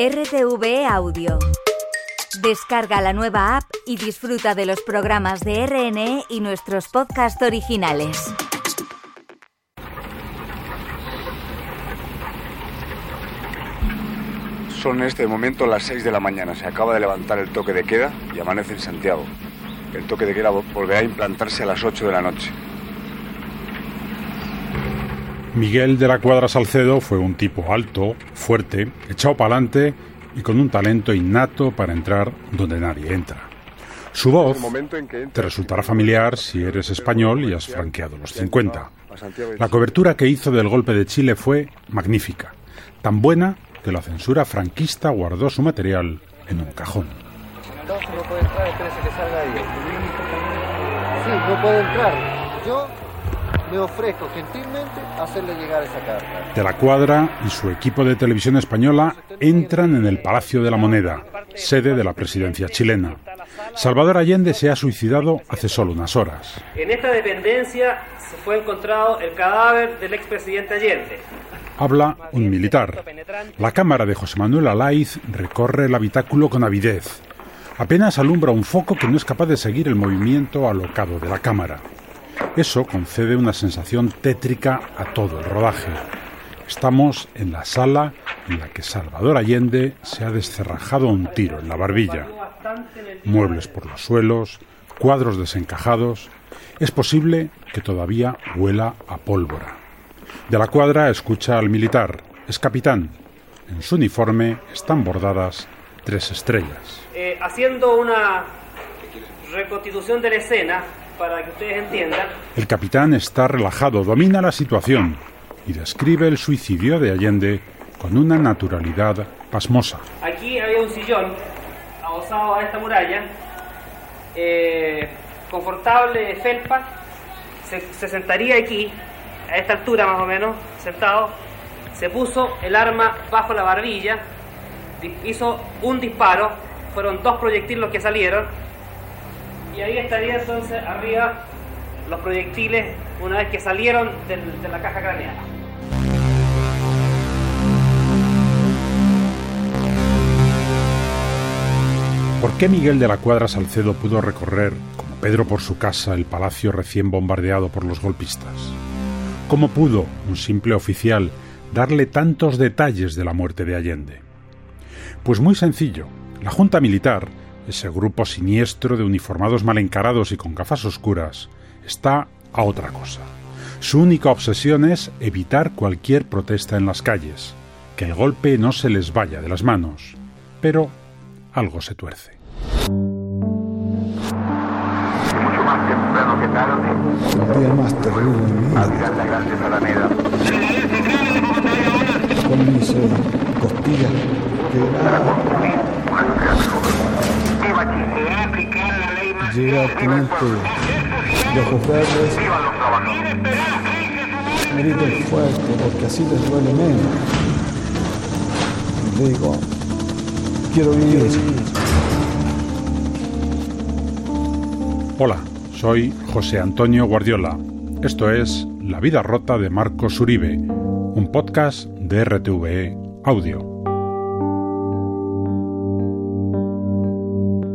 RTV Audio. Descarga la nueva app y disfruta de los programas de RNE y nuestros podcasts originales. Son este momento las 6 de la mañana. Se acaba de levantar el toque de queda y amanece en Santiago. El toque de queda volverá a implantarse a las 8 de la noche. Miguel de la Cuadra Salcedo fue un tipo alto, fuerte, echado para adelante y con un talento innato para entrar donde nadie entra. Su voz te resultará familiar si eres español y has franqueado los 50. La cobertura que hizo del golpe de Chile fue magnífica, tan buena que la censura franquista guardó su material en un cajón. No, no puede entrar, espérese que salga ahí. Sí, no puede entrar. Me ofrezco gentilmente a hacerle llegar esa carta. De la Cuadra y su equipo de televisión española entran en el Palacio de la Moneda, sede de la presidencia chilena. Salvador Allende se ha suicidado hace solo unas horas. En esta dependencia se fue encontrado el cadáver del expresidente Allende. Habla un militar. La cámara de José Manuel Alaiz recorre el habitáculo con avidez. Apenas alumbra un foco que no es capaz de seguir el movimiento alocado de la cámara. Eso concede una sensación tétrica a todo el rodaje. Estamos en la sala en la que Salvador Allende se ha descerrajado un tiro en la barbilla. Muebles por los suelos, cuadros desencajados. Es posible que todavía huela a pólvora. De la cuadra escucha al militar. Es capitán. En su uniforme están bordadas tres estrellas. Eh, haciendo una reconstitución de la escena, para que ustedes entiendan. El capitán está relajado, domina la situación y describe el suicidio de Allende con una naturalidad pasmosa. Aquí había un sillón adosado a esta muralla, eh, confortable, felpa, se, se sentaría aquí, a esta altura más o menos, sentado, se puso el arma bajo la barbilla, hizo un disparo, fueron dos proyectiles los que salieron, y ahí estaría entonces arriba los proyectiles una vez que salieron de la caja craneal. ¿Por qué Miguel de la Cuadra Salcedo pudo recorrer, como Pedro por su casa, el palacio recién bombardeado por los golpistas? ¿Cómo pudo un simple oficial darle tantos detalles de la muerte de Allende? Pues muy sencillo. La Junta Militar, ese grupo siniestro de uniformados mal encarados y con gafas oscuras, está a otra cosa. Su única obsesión es evitar cualquier protesta en las calles, que el golpe no se les vaya de las manos. Pero algo se tuerce. mucho más temprano que tarde, El día más terrible de mi vida, al tirar la Alameda, con mis eh, costillas quebradas, una sociedad mejor. ¡Viva Chile! llega el teniente de ojos verdes, ¡Viva los trabajadores! griten fuerte porque así les duele menos. Digo, quiero vivir. Hola, soy José Antonio Guardiola. Esto es La vida rota de Marcos Uribe, un podcast de RTVE Audio.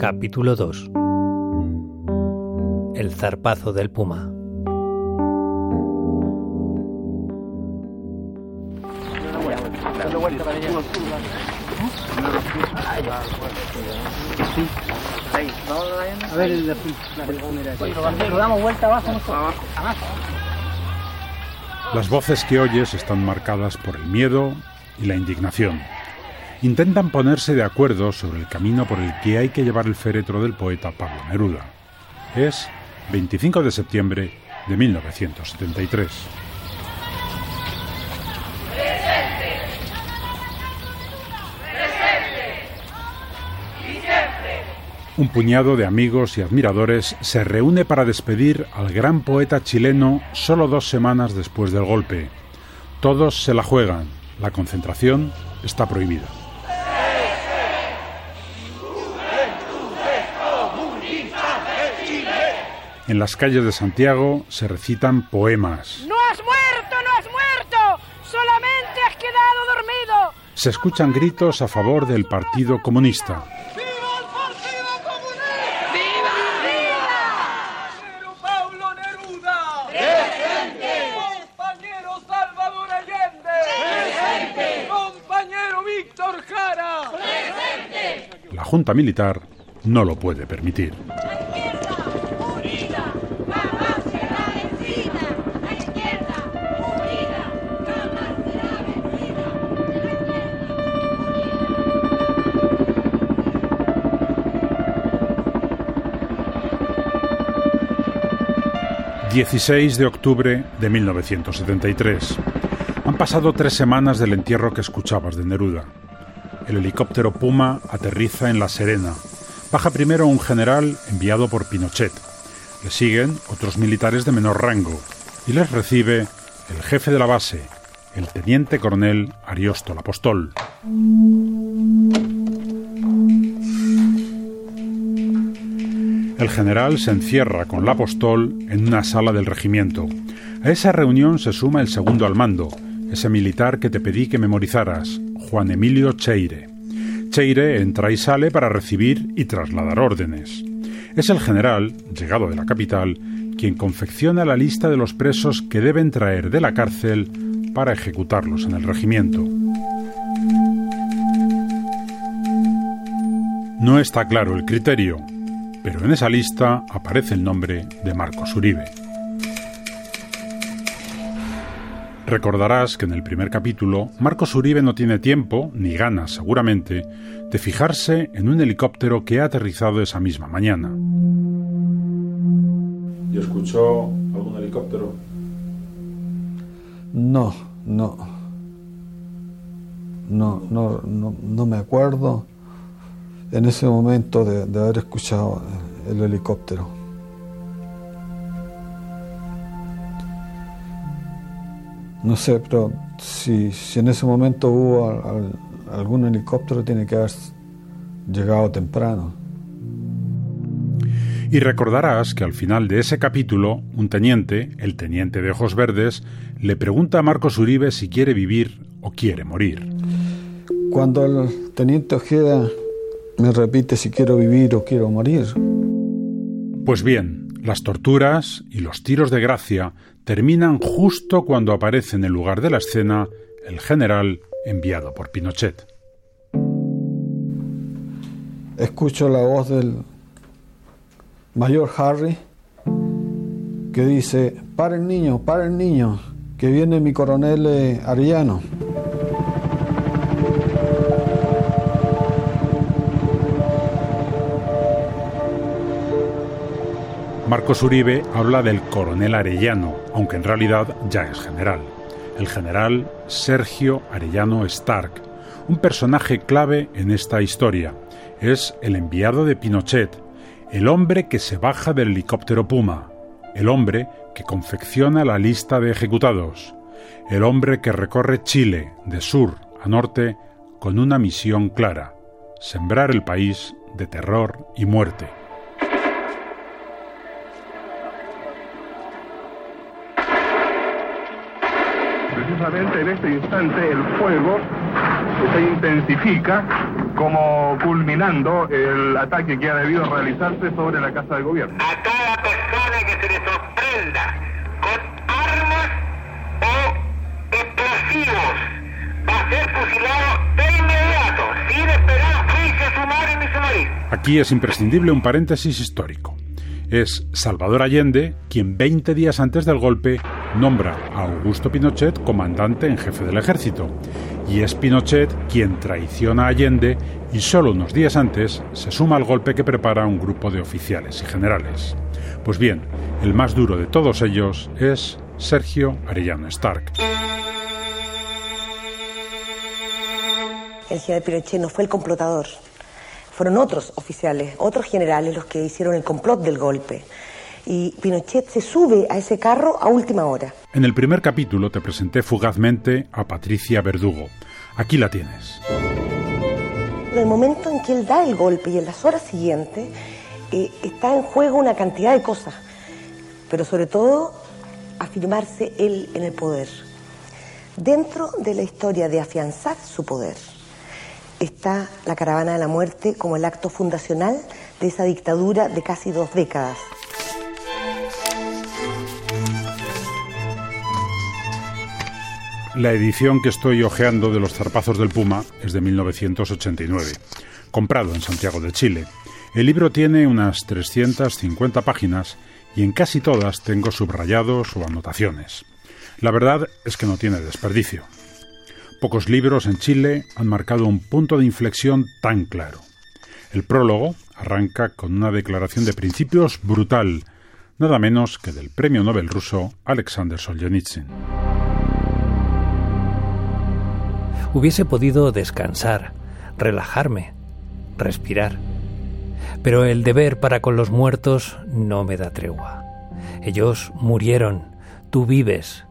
Capítulo 2 El zarpazo del puma. Las voces que oyes están marcadas por el miedo y la indignación. Intentan ponerse de acuerdo sobre el camino por el que hay que llevar el féretro del poeta Pablo Neruda. Es 25 de septiembre de 1973. Un puñado de amigos y admiradores se reúne para despedir al gran poeta chileno solo dos semanas después del golpe. Todos se la juegan. La concentración está prohibida. En las calles de Santiago se recitan poemas. ¡No has muerto, no has muerto! ¡Solamente has quedado dormido! Se escuchan gritos a favor del Partido Comunista. Pablo Neruda. ¡Presente! Compañero Salvador Allende. ¡Presente! Compañero Víctor Jara. ¡Presente! La Junta Militar no lo puede permitir. 16 de octubre de 1973. Han pasado tres semanas del entierro que escuchabas de Neruda. El helicóptero Puma aterriza en La Serena. Baja primero un general enviado por Pinochet. Le siguen otros militares de menor rango y les recibe el jefe de la base, el teniente coronel Ariosto Apostol. El general se encierra con la apostol en una sala del regimiento. A esa reunión se suma el segundo al mando, ese militar que te pedí que memorizaras, Juan Emilio Cheire. Cheire entra y sale para recibir y trasladar órdenes. Es el general, llegado de la capital, quien confecciona la lista de los presos que deben traer de la cárcel para ejecutarlos en el regimiento. No está claro el criterio, pero en esa lista aparece el nombre de Marcos Uribe. Recordarás que en el primer capítulo Marcos Uribe no tiene tiempo, ni ganas seguramente, de fijarse en un helicóptero que ha aterrizado esa misma mañana. ¿Y escuchó algún helicóptero? No, no. No, no, no, no me acuerdo en ese momento de, de haber escuchado el helicóptero. No sé, pero si, si en ese momento hubo al- al- algún helicóptero, tiene que haber llegado temprano. Y recordarás que al final de ese capítulo, un teniente, el teniente de ojos verdes, le pregunta a Marcos Uribe si quiere vivir o quiere morir. Cuando el teniente Ojeda me repite si quiero vivir o quiero morir, Pues bien, las torturas y los tiros de gracia terminan justo cuando aparece en el lugar de la escena el general enviado por Pinochet. escucho la voz del mayor Harry que dice, paren niño, paren niño, que viene mi coronel eh, Arellano. Marcos Uribe habla del coronel Arellano, aunque en realidad ya es general. El general Sergio Arellano Stark, un personaje clave en esta historia. Es el enviado de Pinochet, el hombre que se baja del helicóptero Puma, el hombre que confecciona la lista de ejecutados, el hombre que recorre Chile de sur a norte con una misión clara, sembrar el país de terror y muerte. Precisamente en este instante el fuego se intensifica como culminando el ataque que ha debido realizarse sobre la Casa de Gobierno. A cada persona que se le sorprenda con armas o explosivos va a ser fusilado de inmediato, sin esperar juicio sumario ni sumario. Aquí es imprescindible un paréntesis histórico. Es Salvador Allende quien 20 días antes del golpe nombra a Augusto Pinochet comandante en jefe del ejército. Y es Pinochet quien traiciona a Allende y solo unos días antes se suma al golpe que prepara un grupo de oficiales y generales. Pues bien, el más duro de todos ellos es Sergio Arellano Stark. El general Pinochet no fue el complotador. Fueron otros oficiales, otros generales los que hicieron el complot del golpe. Y Pinochet se sube a ese carro a última hora. En el primer capítulo te presenté fugazmente a Patricia Verdugo. Aquí la tienes. En el momento en que él da el golpe y en las horas siguientes, eh, está en juego una cantidad de cosas. Pero sobre todo, afirmarse él en el poder. Dentro de la historia de afianzar su poder. está la caravana de la muerte como el acto fundacional de esa dictadura de casi dos décadas. La edición que estoy hojeando de Los zarpazos del Puma es de 1989, comprado en Santiago de Chile. El libro tiene unas 350 páginas y en casi todas tengo subrayados o anotaciones. La verdad es que no tiene desperdicio. Pocos libros en Chile han marcado un punto de inflexión tan claro. El prólogo arranca con una declaración de principios brutal, nada menos que del premio Nobel ruso Alexander Solzhenitsyn. Hubiese podido descansar, relajarme, respirar. Pero el deber para con los muertos no me da tregua. Ellos murieron, tú vives.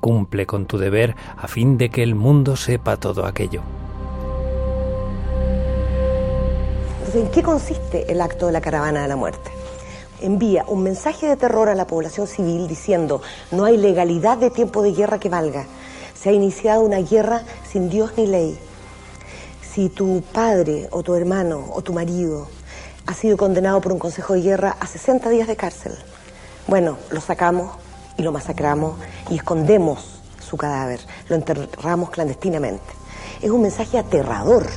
Cumple con tu deber a fin de que el mundo sepa todo aquello. ¿En qué consiste el acto de la caravana de la muerte? Envía un mensaje de terror a la población civil diciendo no hay legalidad de tiempo de guerra que valga. Se ha iniciado una guerra sin Dios ni ley. Si tu padre o tu hermano o tu marido ha sido condenado por un consejo de guerra a 60 días de cárcel, bueno, lo sacamos y lo masacramos y escondemos su cadáver, lo enterramos clandestinamente. Es un mensaje aterrador.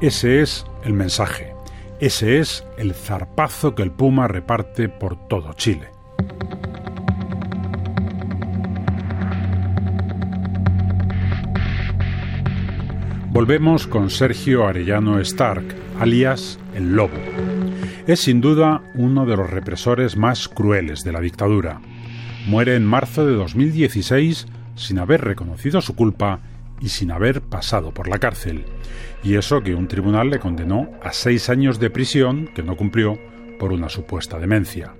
Ese es el mensaje. Ese es el zarpazo que el Puma reparte por todo Chile. Volvemos con Sergio Arellano Stark, alias El Lobo. Es sin duda uno de los represores más crueles de la dictadura. Muere en marzo de 2016 sin haber reconocido su culpa y sin haber pasado por la cárcel. Y eso que un tribunal le condenó a seis años de prisión que no cumplió por una supuesta demencia.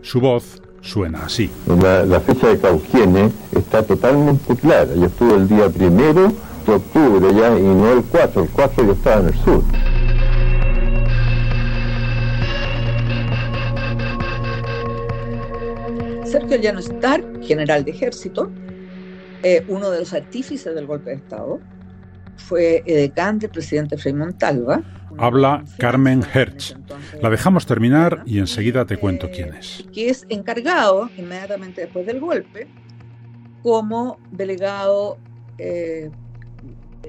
Su voz suena así. La, fecha de Cauquienes está totalmente clara. Yo estuve el día primero de octubre ya y no el 4. El 4 yo estaba en el sur. Sergio Llano Stark, general de ejército, eh, uno de los artífices del golpe de Estado, fue edecán del presidente Frei Montalva. Habla Carmen Hertz. La dejamos terminar y enseguida te cuento quién es. Que es encargado, inmediatamente después del golpe, como delegado eh,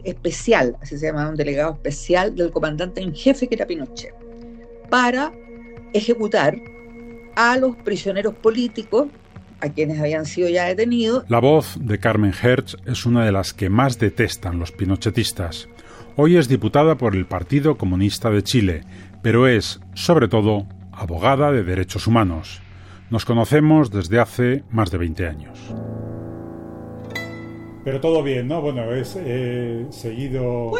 especial, así se llama, un delegado especial del comandante en jefe que era Pinochet, para ejecutar a los prisioneros políticos, a quienes habían sido ya detenidos. La voz de Carmen Hertz es una de las que más detestan los pinochetistas. Hoy es diputada por el Partido Comunista de Chile, pero es, sobre todo, abogada de derechos humanos. Nos conocemos desde hace más de 20 años. Pero todo bien, ¿no? Bueno, es eh, seguido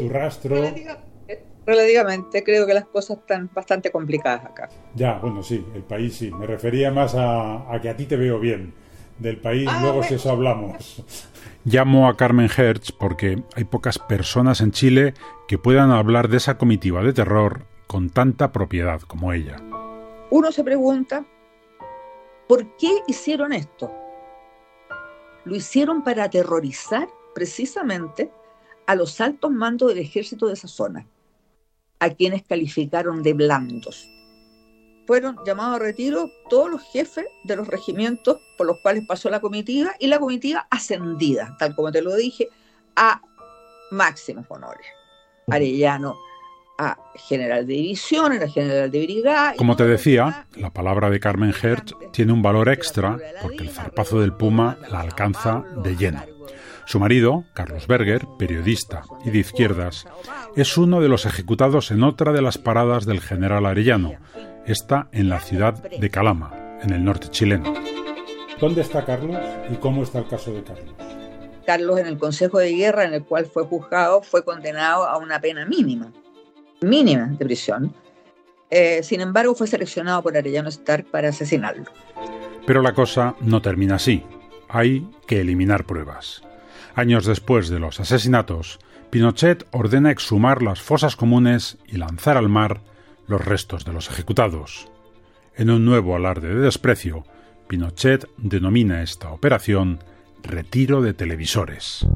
tu rastro relativamente creo que las cosas están bastante complicadas acá. Ya, bueno, sí, el país sí. Me refería más a, que a ti te veo bien. Del país, ah, luego si eso hablamos. Llamo a Carmen Hertz porque hay pocas personas en Chile que puedan hablar de esa comitiva de terror con tanta propiedad como ella. Uno se pregunta, ¿por qué hicieron esto? Lo hicieron para aterrorizar precisamente a los altos mandos del ejército de esa zona a quienes calificaron de blandos. Fueron llamados a retiro todos los jefes de los regimientos por los cuales pasó la comitiva y la comitiva ascendida, tal como te lo dije, a máximos honores. Arellano a general de división, era general de brigada. Como te decía, la palabra de Carmen Hertz tiene un valor extra porque el zarpazo del Puma la alcanza de lleno. Su marido, Carlos Berger, periodista y de izquierdas, es uno de los ejecutados en otra de las paradas del general Arellano, esta en la ciudad de Calama, en el norte chileno. ¿Dónde está Carlos y cómo está el caso de Carlos? Carlos en el Consejo de Guerra en el cual fue juzgado fue condenado a una pena mínima, mínima de prisión. Eh, sin embargo, fue seleccionado por Arellano Stark para asesinarlo. Pero la cosa no termina así. Hay que eliminar pruebas. Años después de los asesinatos, Pinochet ordena exhumar las fosas comunes y lanzar al mar los restos de los ejecutados. En un nuevo alarde de desprecio, Pinochet denomina esta operación retiro de televisores.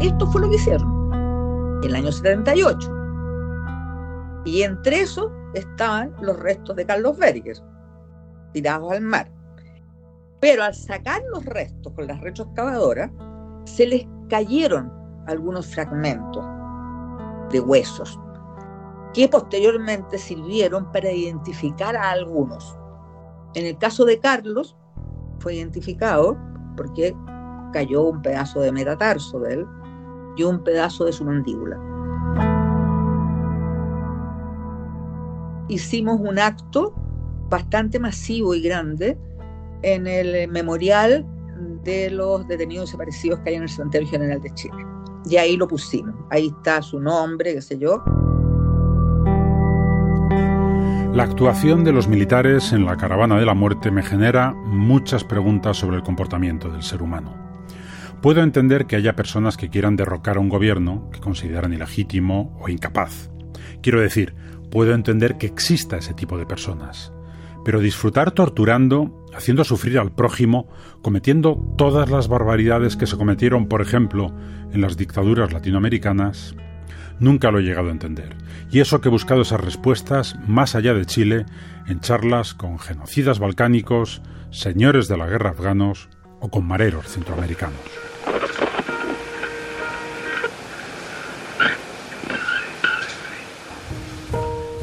Esto fue lo que hicieron. el año 78. Y entre eso estaban los restos de Carlos Berger, tirados al mar. Pero al sacar los restos con las retroexcavadoras, se les cayeron algunos fragmentos de huesos que posteriormente sirvieron para identificar a algunos. En el caso de Carlos, fue identificado porque cayó un pedazo de metatarso de él y un pedazo de su mandíbula. Hicimos un acto bastante masivo y grande en el memorial de los detenidos desaparecidos que hay en el Cementerio General de Chile. Y ahí lo pusimos. Ahí está su nombre, qué sé yo. La actuación de los militares en la caravana de la muerte me genera muchas preguntas sobre el comportamiento del ser humano. Puedo entender que haya personas que quieran derrocar a un gobierno que consideran ilegítimo o incapaz. Quiero decir, puedo entender que exista ese tipo de personas. Pero disfrutar torturando, haciendo sufrir al prójimo, cometiendo todas las barbaridades que se cometieron, por ejemplo, en las dictaduras latinoamericanas, nunca lo he llegado a entender. Y eso que he buscado esas respuestas más allá de Chile, en charlas con genocidas balcánicos, señores de la guerra afganos o con mareros centroamericanos.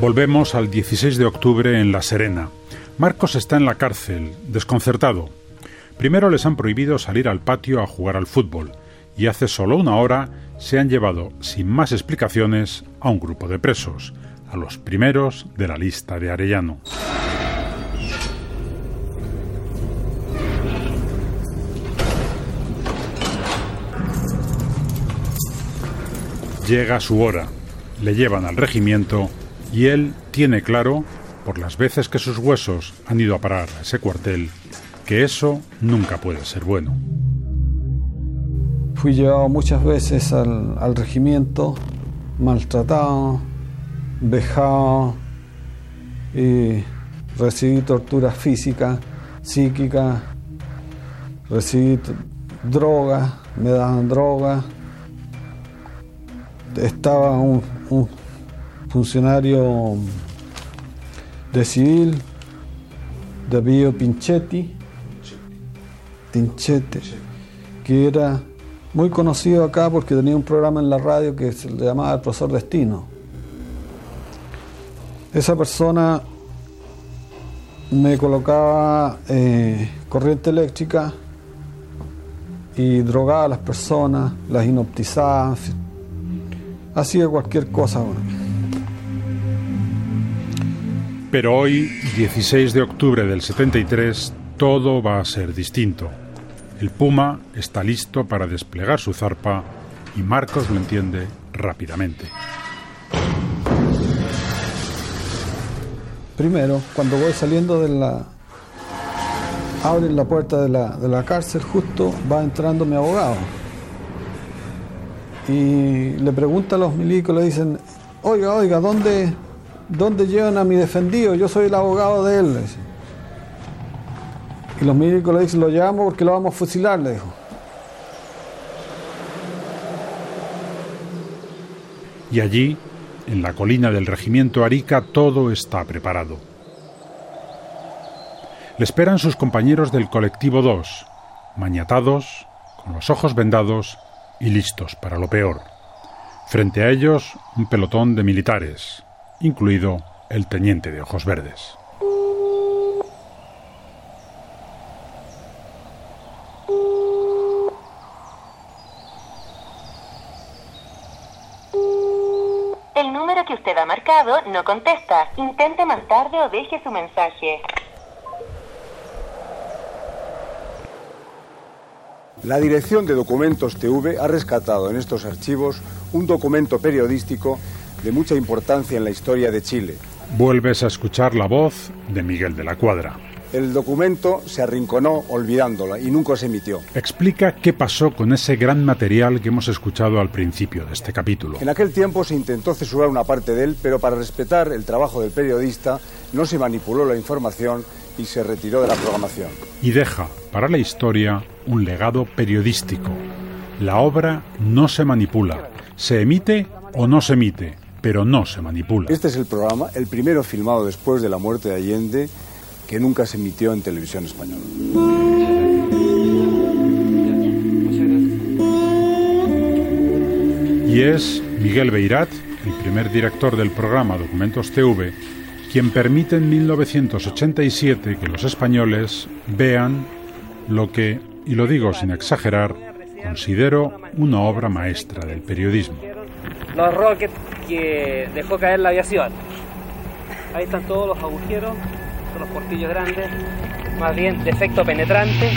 Volvemos al 16 de octubre en La Serena. Marcos está en la cárcel, desconcertado. Primero les han prohibido salir al patio a jugar al fútbol y hace solo una hora se han llevado sin más explicaciones a un grupo de presos, a los primeros de la lista de Arellano. Llega su hora, le llevan al regimiento y él tiene claro, por las veces que sus huesos han ido a parar a ese cuartel, que eso nunca puede ser bueno. Fui llevado muchas veces al, regimiento, maltratado, vejado, y recibí tortura física, psíquica, recibí droga, me daban droga. Estaba un, funcionario de civil de apellido Pinchetti, Pinchete, que era muy conocido acá porque tenía un programa en la radio que se le llamaba El Profesor Destino. Esa persona me colocaba eh, corriente eléctrica y drogaba a las personas, las inoptizaba, hacía cualquier cosa. Pero hoy, 16 de octubre del 73, todo va a ser distinto. El Puma está listo para desplegar su zarpa y Marcos lo entiende rápidamente. Primero, cuando voy saliendo de la... Abren la puerta de la, de la cárcel, justo va entrando mi abogado. Y le pregunta a los milicos, le dicen, oiga, oiga, ¿dónde, ¿dónde llevan a mi defendido? Yo soy el abogado de él. Y los médicos le dicen, lo llevamos porque lo vamos a fusilar, le dijo. Y allí, en la colina del regimiento Arica, todo está preparado. Le esperan sus compañeros del colectivo 2, mañatados, con los ojos vendados y listos para lo peor. Frente a ellos, un pelotón de militares, incluido el teniente de ojos verdes. usted ha marcado no contesta. Intente más tarde o deje su mensaje. La Dirección de Documentos TV ha rescatado en estos archivos un documento periodístico de mucha importancia en la historia de Chile. Vuelves a escuchar la voz de Miguel de la Cuadra. El documento se arrinconó olvidándola y nunca se emitió. Explica qué pasó con ese gran material que hemos escuchado al principio de este capítulo. En aquel tiempo se intentó censurar una parte de él, pero para respetar el trabajo del periodista no se manipuló la información y se retiró de la programación. Y deja para la historia un legado periodístico. La obra no se manipula, se emite o no se emite, pero no se manipula. Este es el programa, el primero filmado después de la muerte de Allende, que nunca se emitió en televisión española. Y es Miguel Beirat, el primer director del programa Documentos TV, quien permite en 1987 que los españoles vean lo que, y lo digo sin exagerar, considero una obra maestra del periodismo. Los rockets que dejó caer la aviación. Ahí están todos los agujeros, son los portillos grandes, más bien de efecto penetrante.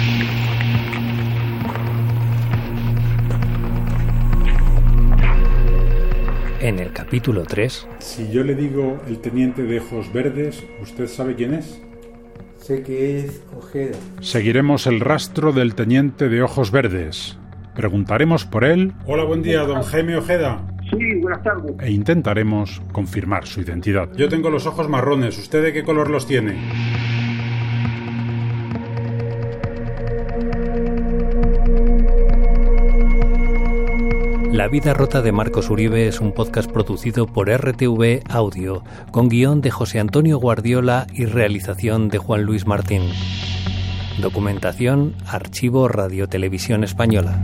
En el capítulo 3, Si yo le digo el teniente de ojos verdes, ¿usted sabe quién es? Sé que es Ojeda. Seguiremos el rastro del teniente de ojos verdes. Preguntaremos por él. Hola, buen día, don Jaime Ojeda. Sí, buenas tardes. E intentaremos confirmar su identidad. Yo tengo los ojos marrones. ¿Usted de qué color los tiene? La vida rota de Marcos Uribe es un podcast producido por RTV Audio, con guion de José Antonio Guardiola y realización de Juan Luis Martín. Documentación Archivo Radio Televisión Española.